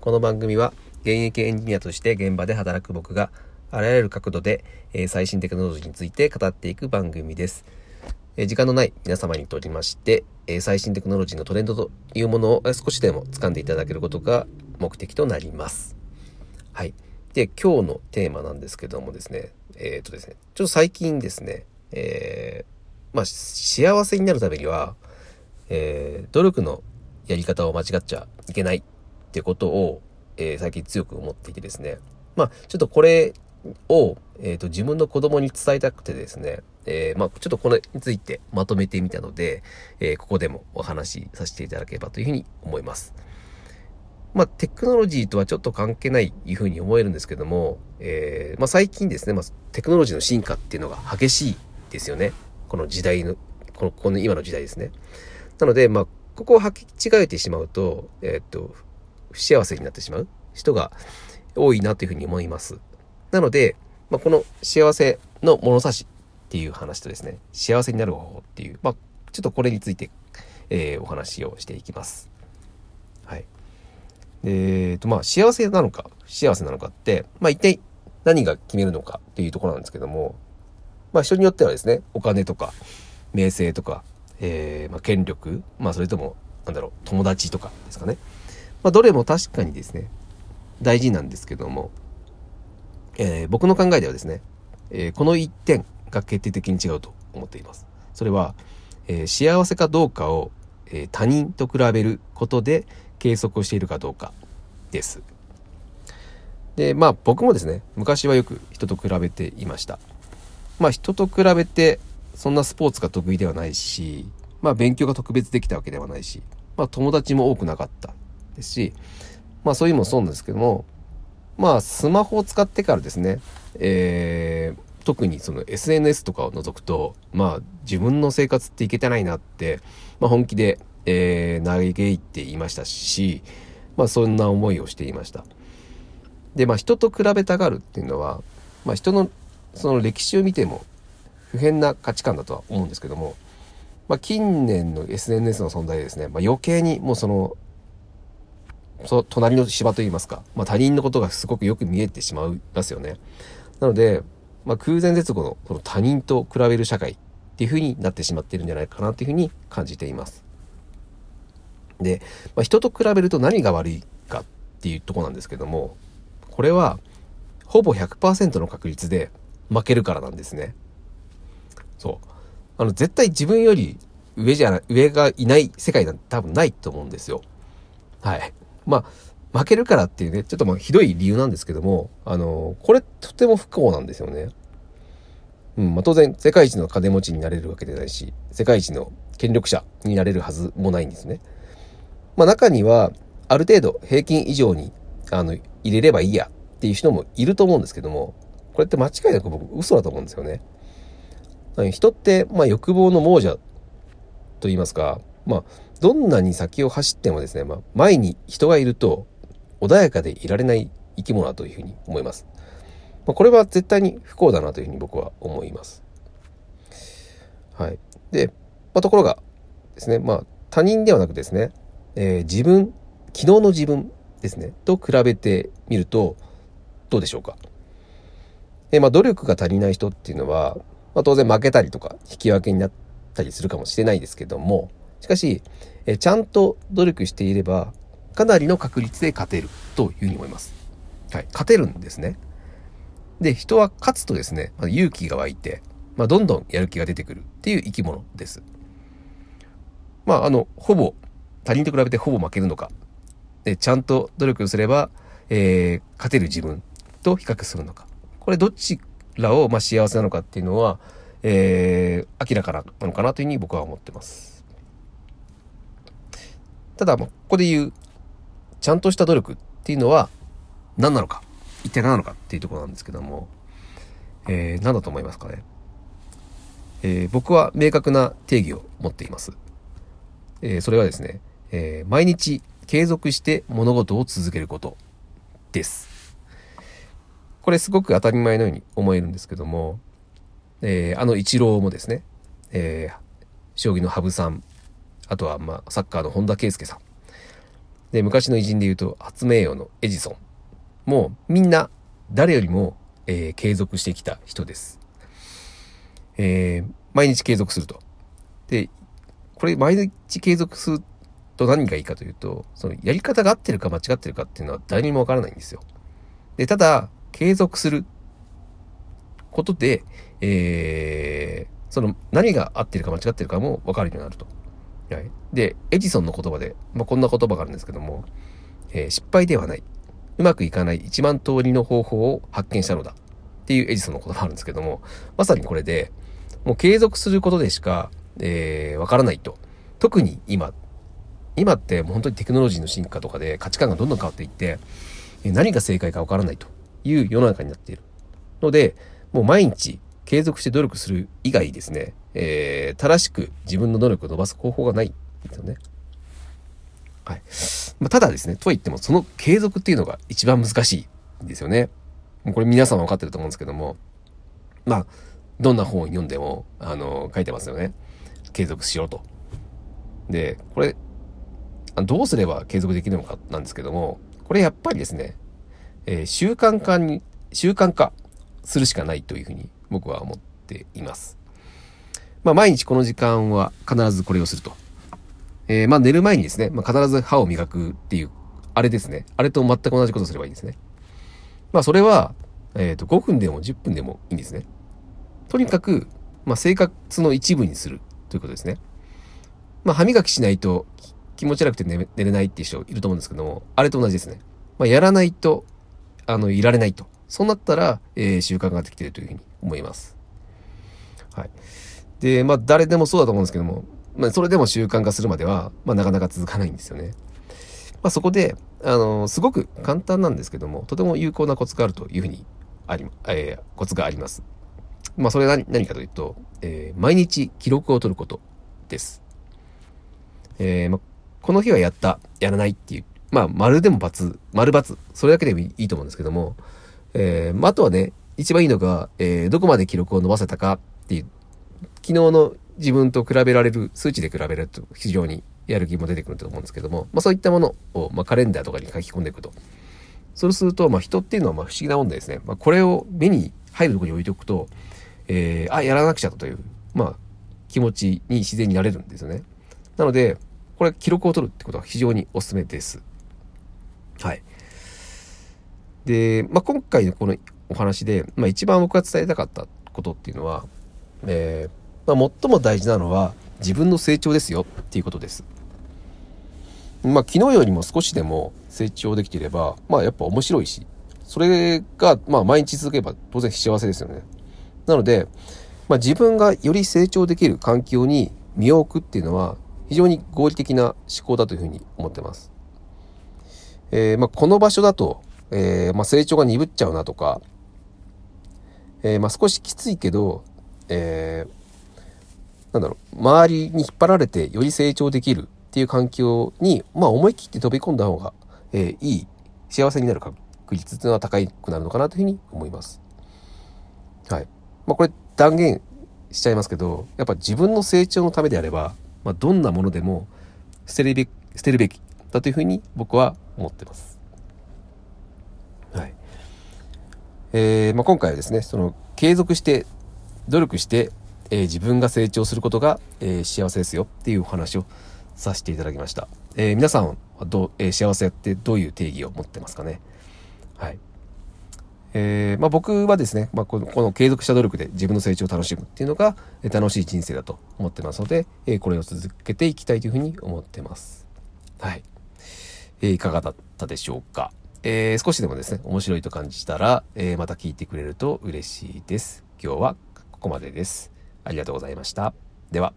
この番組は現役エンジニアとして現場で働く僕があらゆる角度で、え最新テクノロジーについて語っていく番組です。え時間のない皆様にとりまして、え最新テクノロジーのトレンドというものを少しでも掴んでいただけることが目的となります。はい。で、今日のテーマなんですけどもですね、えっ、とですね、ちょっと最近ですね、えーまあ、幸せになるためには、えー努力のやり方を間違っちゃいけないってことを、えー最近強く思っていてですね。まあ、ちょっとこれを、えっ、と、自分の子供に伝えたくてですね、えーまあ、ちょっとこれについてまとめてみたので、えーここでもお話しさせていただければというふうに思います。まあ、テクノロジーとはちょっと関係ないいうふうに思えるんですけども、えーまあ、最近ですね、まあ、テクノロジーの進化っていうのが激しいですよね。この時代の、この、この今の時代ですね。なので、まあ、ここを履き違えてしまうと、えーと、不幸せになってしまう人が多いなというふうに思います。なので、まあ、この幸せの物差しっていう話とですね、幸せになる方法っていう、まあ、ちょっとこれについて、えーお話をしていきます。はい。えっと、まあ、幸せなのか、幸せなのかって、まあ、一体何が決めるのかっていうところなんですけども、まあ、人によってはですね、お金とか、名声とか、えーまあ、権力、まあ、それとも、なんだろう、友達とかですかね。まあ、どれも確かにですね、大事なんですけども、えー僕の考えではですね、えーこの一点が決定的に違うと思っています。それは、えー幸せかどうかを、え他人と比べることで計測をしているかどうかです。で、まあ僕もですね、昔はよく人と比べていました。まあ人と比べてそんなスポーツが得意ではないし、まあ勉強が特別できたわけではないし、まあ友達も多くなかったですし、まあそういうのもそうなんですけども、まあスマホを使ってからですね、えー特にその SNS とかを除くと、まあ自分の生活っていけてないなって、まあ本気で、えー嘆いていましたし、まあそんな思いをしていました。で、まあ人と比べたがるっていうのは、まあ人のその歴史を見ても不変な価値観だとは思うんですけども、まあ近年の SNS の存在でですね、まあ余計にもうその、そ隣の芝といいますか、まあ他人のことがすごくよく見えてしまいますよね。なので、まあ空前絶後のこの他人と比べる社会っていう風になってしまっているんじゃないかなっていう風に感じています。で、まあ、人と比べると何が悪いかっていうとこなんですけども、これはほぼ100%の確率で負けるからなんですね。そう。あの、絶対自分より上じゃない、上がいない世界なんて多分ないと思うんですよ。はい。まあ、負けるからっていうね、ちょっとまあひどい理由なんですけども、あの、これとても不幸なんですよね。うん、まあ当然世界一の金持ちになれるわけでないし、世界一の権力者になれるはずもないんですね。まあ中には、ある程度平均以上に、あの、入れればいいやっていう人もいると思うんですけども、これって間違いなく僕嘘だと思うんですよね。人って、まあ欲望の亡者と言いますか、まあ、どんなに先を走ってもですね、まあ、前に人がいると穏やかでいられない生き物だというふうに思います。まあ、これは絶対に不幸だなというふうに僕は思います。はい。で、まあ、ところがですね、まあ、他人ではなくですね、えー自分、昨日の自分ですね、と比べてみると、どうでしょうか。えーまあ、努力が足りない人っていうのは、まあ、当然負けたりとか引き分けになったりするかもしれないですけども、しかし、えちゃんと努力していれば、かなりの確率で勝てるというふうに思います。はい。勝てるんですね。で、人は勝つとですね、まあ、勇気が湧いて、まあ、どんどんやる気が出てくるっていう生き物です。まあ、あの、ほぼ、他人と比べてほぼ負けるのか。で、ちゃんと努力すれば、えー勝てる自分と比較するのか。これどちらを、まあ、幸せなのかっていうのは、えー明らかなのかなというふうに僕は思ってます。ただ、ここで言う、ちゃんとした努力っていうのは何なのか、一体何なのかっていうところなんですけども、えー何だと思いますかね。えー僕は明確な定義を持っています。えーそれはですね、えー毎日継続して物事を続けることです。これすごく当たり前のように思えるんですけども、えーあのイチローもですね、えー将棋の羽生さん、あとはまあサッカーの本田圭佑さん、で、昔の偉人で言うと、発明王のエジソン。もうみんな誰よりも、えー、継続してきた人です。えー、毎日継続すると。で、これ毎日継続すると何がいいかというと、そのやり方が合ってるか間違ってるかっていうのは誰にもわからないんですよ。で、ただ、継続することで、えー、その何が合ってるか間違ってるかもわかるようになると。はい。で、エジソンの言葉で、まあ、こんな言葉があるんですけども、えー、失敗ではない。うまくいかない1万通りの方法を発見したのだ。っていうエジソンの言葉あるんですけども、まさにこれで、もう継続することでしか、えー、わからないと。特に今、今ってもう本当にテクノロジーの進化とかで価値観がどんどん変わっていって、何が正解かわからないという世の中になっている。ので、もう毎日継続して努力する以外ですね、えー、正しく自分の努力を伸ばす方法がないんですよね。はい。まあ、ただですね、とは言っても、その継続っていうのが一番難しいんですよね。これ皆さん分かってると思うんですけども、まあ、どんな本を読んでも、あの、書いてますよね。継続しようと。で、これ、どうすれば継続できるのかなんですけども、これやっぱりですね、えー、習慣化に、習慣化するしかないというふうに僕は思っています。まあ、毎日この時間は必ずこれをすると。えー、まあ、寝る前にですね、まあ、必ず歯を磨くっていう、あれですね。あれと全く同じことすればいいんですね。まあ、それは、えっ、ー、と、5分でも10分でもいいんですね。とにかく、まあ、生活の一部にするということですね。まあ、歯磨きしないと気持ち悪くて寝れないっていう人いると思うんですけども、あれと同じですね。まあ、やらないと、あの、いられないと。そうなったら、えー、習慣ができているというふうに思います。はい。で、まあ、誰でもそうだと思うんですけども、まあ、それでも習慣化するまでは、まあ、なかなか続かないんですよね。まあ、そこで、あの、すごく簡単なんですけども、とても有効なコツがあるというふうに、あり、えー、コツがあります。まあ、それは何何かというと、えー、毎日記録を取ることです。えー、まあ、この日はやった、やらないっていう、まあ、丸でも×、丸×、それだけでもいいと思うんですけども、えー、まあ、あとはね、一番いいのが、えー、どこまで記録を伸ばせたかっていう、昨日の自分と比べられる、数値で比べると非常にやる気も出てくると思うんですけども、まあそういったものを、まあカレンダーとかに書き込んでいくと。そうすると、まあ人っていうのはまあ不思議なもんでですね、まあこれを目に入るところに置いておくと、えー、あ、やらなくちゃという、まあ気持ちに自然になれるんですよね。なので、これ記録を取るってことは非常にお勧めです。はい。で、まあ今回のこのお話で、まあ一番僕が伝えたかったことっていうのは、えー、まあ、最も大事なのは自分の成長ですよっていうことです。まあ、昨日よりも少しでも成長できていれば、まあ、やっぱ面白いし、それが、まあ、毎日続けば当然幸せですよね。なので、まあ、自分がより成長できる環境に身を置くっていうのは、非常に合理的な思考だというふうに思ってます。えー、まあ、この場所だと、えー、まあ、成長が鈍っちゃうなとか、えー、まあ、少しきついけど、えー、なんだろう、周りに引っ張られてより成長できるっていう環境に、まあ思い切って飛び込んだ方が、えー、いい、幸せになる確率っていうのは高くなるのかなというふうに思います。はい。まあこれ断言しちゃいますけど、やっぱ自分の成長のためであれば、まあどんなものでも捨てるべき、捨てるべきだというふうに僕は思ってます。はい。えー、まあ今回はですね、その継続して努力してえー、自分が成長することが、えー、幸せですよっていうお話をさせていただきました。えー、皆さんはどう、え幸せってどういう定義を持ってますかね？はい。えまあ、僕はですね、まあ、このこの継続した努力で自分の成長を楽しむっていうのが、え楽しい人生だと思ってますので、えこれを続けていきたいというふうに思ってます。はい。えーいかがだったでしょうか？え少しでもですね、面白いと感じたら、えまた聞いてくれると嬉しいです。今日はここまでです。ありがとうございました。では。